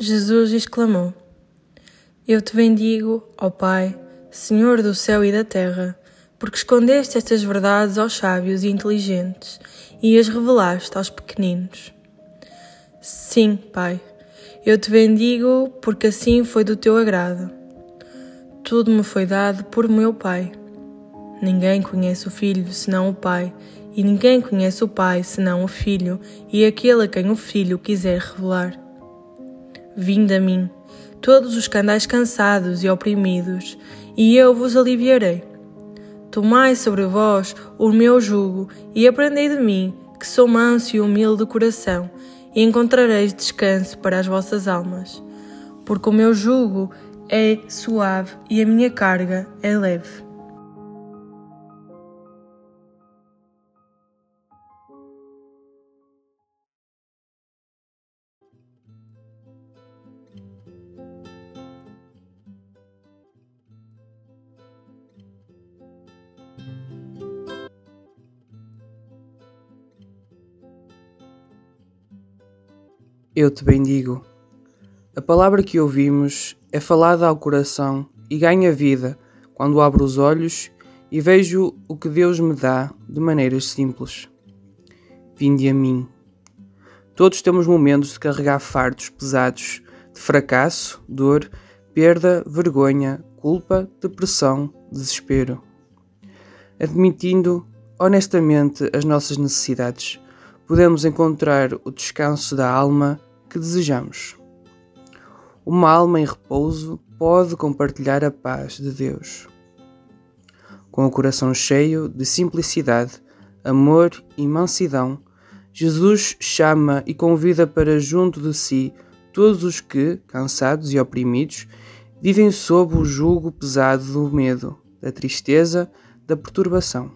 Jesus exclamou: Eu te bendigo, ó Pai, Senhor do céu e da terra, porque escondeste estas verdades aos sábios e inteligentes e as revelaste aos pequeninos. Sim, Pai, eu te bendigo porque assim foi do teu agrado. Tudo me foi dado por meu Pai. Ninguém conhece o Filho senão o Pai, e ninguém conhece o Pai senão o Filho e aquele a quem o Filho quiser revelar. Vinde a mim, todos os que andais cansados e oprimidos, e eu vos aliviarei. Tomai sobre vós o meu jugo e aprendei de mim, que sou manso e humilde de coração, e encontrareis descanso para as vossas almas. Porque o meu jugo é suave e a minha carga é leve. Eu te bendigo. A palavra que ouvimos é falada ao coração e ganha vida quando abro os olhos e vejo o que Deus me dá de maneiras simples. Vinde a mim. Todos temos momentos de carregar fardos pesados de fracasso, dor, perda, vergonha, culpa, depressão, desespero. Admitindo honestamente as nossas necessidades, podemos encontrar o descanso da alma que desejamos. Uma alma em repouso pode compartilhar a paz de Deus. Com o coração cheio de simplicidade, amor e mansidão, Jesus chama e convida para junto de si todos os que, cansados e oprimidos, vivem sob o jugo pesado do medo, da tristeza, da perturbação.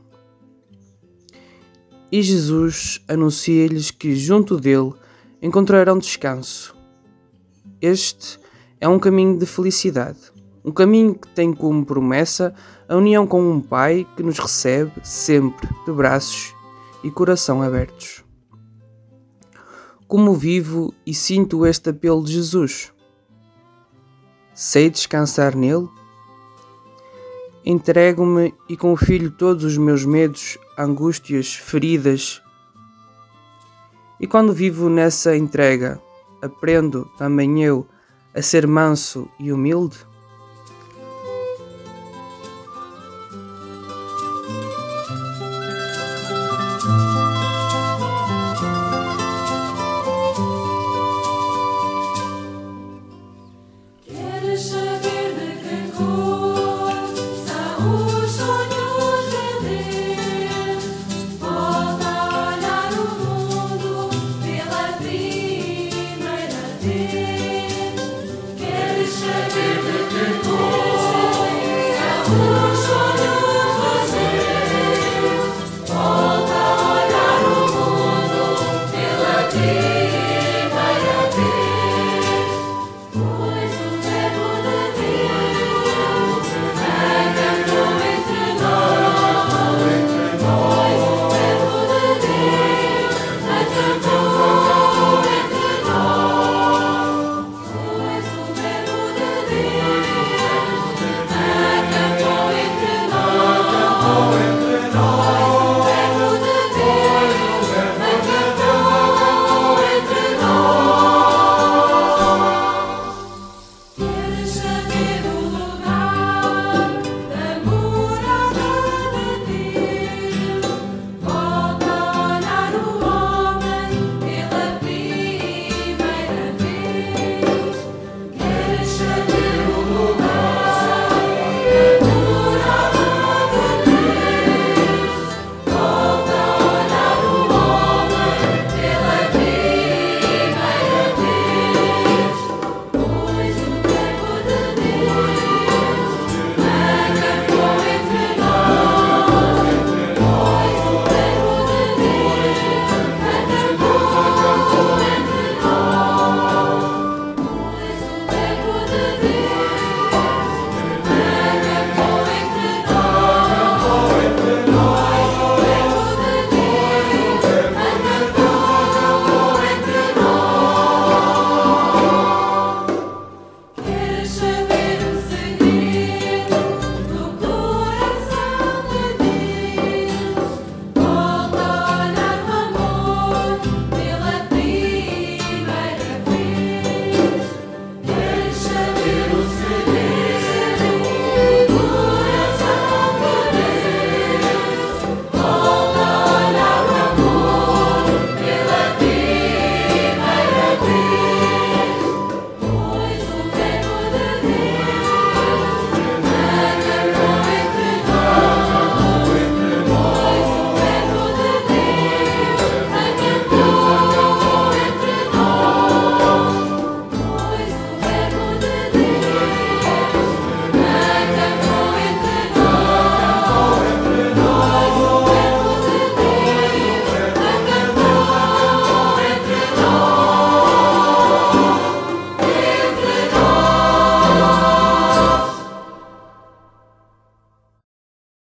E Jesus anuncia-lhes que junto dele encontrarão descanso. Este é um caminho de felicidade, um caminho que tem como promessa a união com um Pai que nos recebe sempre de braços e coração abertos. Como vivo e sinto este apelo de Jesus? Sei descansar nele? Entrego-me e confio todos os meus medos, angústias, feridas, e quando vivo nessa entrega, aprendo também eu a ser manso e humilde?